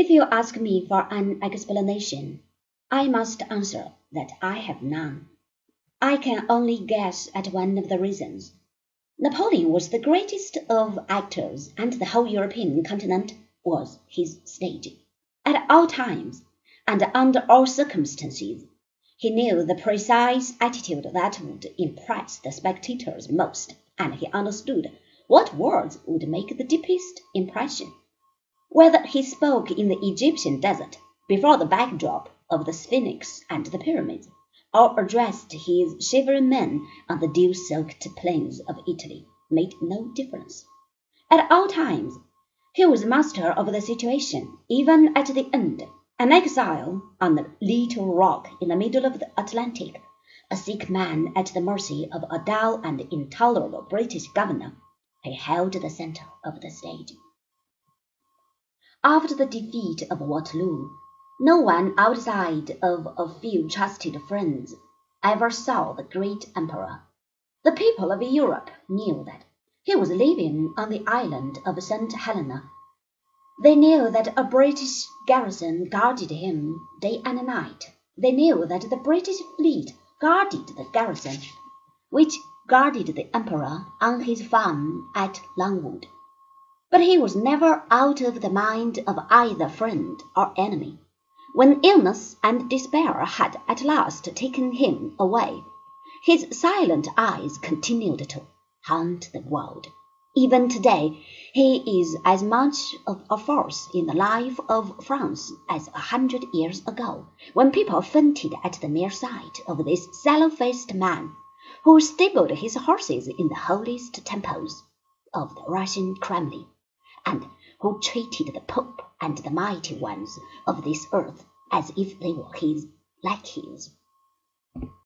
If you ask me for an explanation, I must answer that I have none. I can only guess at one of the reasons. Napoleon was the greatest of actors, and the whole European continent was his stage. At all times, and under all circumstances, he knew the precise attitude that would impress the spectators most, and he understood what words would make the deepest impression. Whether he spoke in the Egyptian desert, before the backdrop of the Sphinx and the pyramids, or addressed his shivering men on the dew-soaked plains of Italy, made no difference. At all times he was master of the situation, even at the end an exile on a little rock in the middle of the Atlantic, a sick man at the mercy of a dull and intolerable British governor, he held the centre of the stage. After the defeat of Waterloo, no one outside of a few trusted friends ever saw the great emperor. The people of Europe knew that he was living on the island of St. Helena they knew that a British garrison guarded him day and night. They knew that the British fleet guarded the garrison, which guarded the Emperor on his farm at Longwood. But he was never out of the mind of either friend or enemy. When illness and despair had at last taken him away, his silent eyes continued to haunt the world. Even today he is as much of a force in the life of France as a hundred years ago, when people fainted at the mere sight of this sallow-faced man, who stabled his horses in the holiest temples of the Russian Kremlin, and who treated the Pope and the mighty ones of this earth as if they were his lackeys.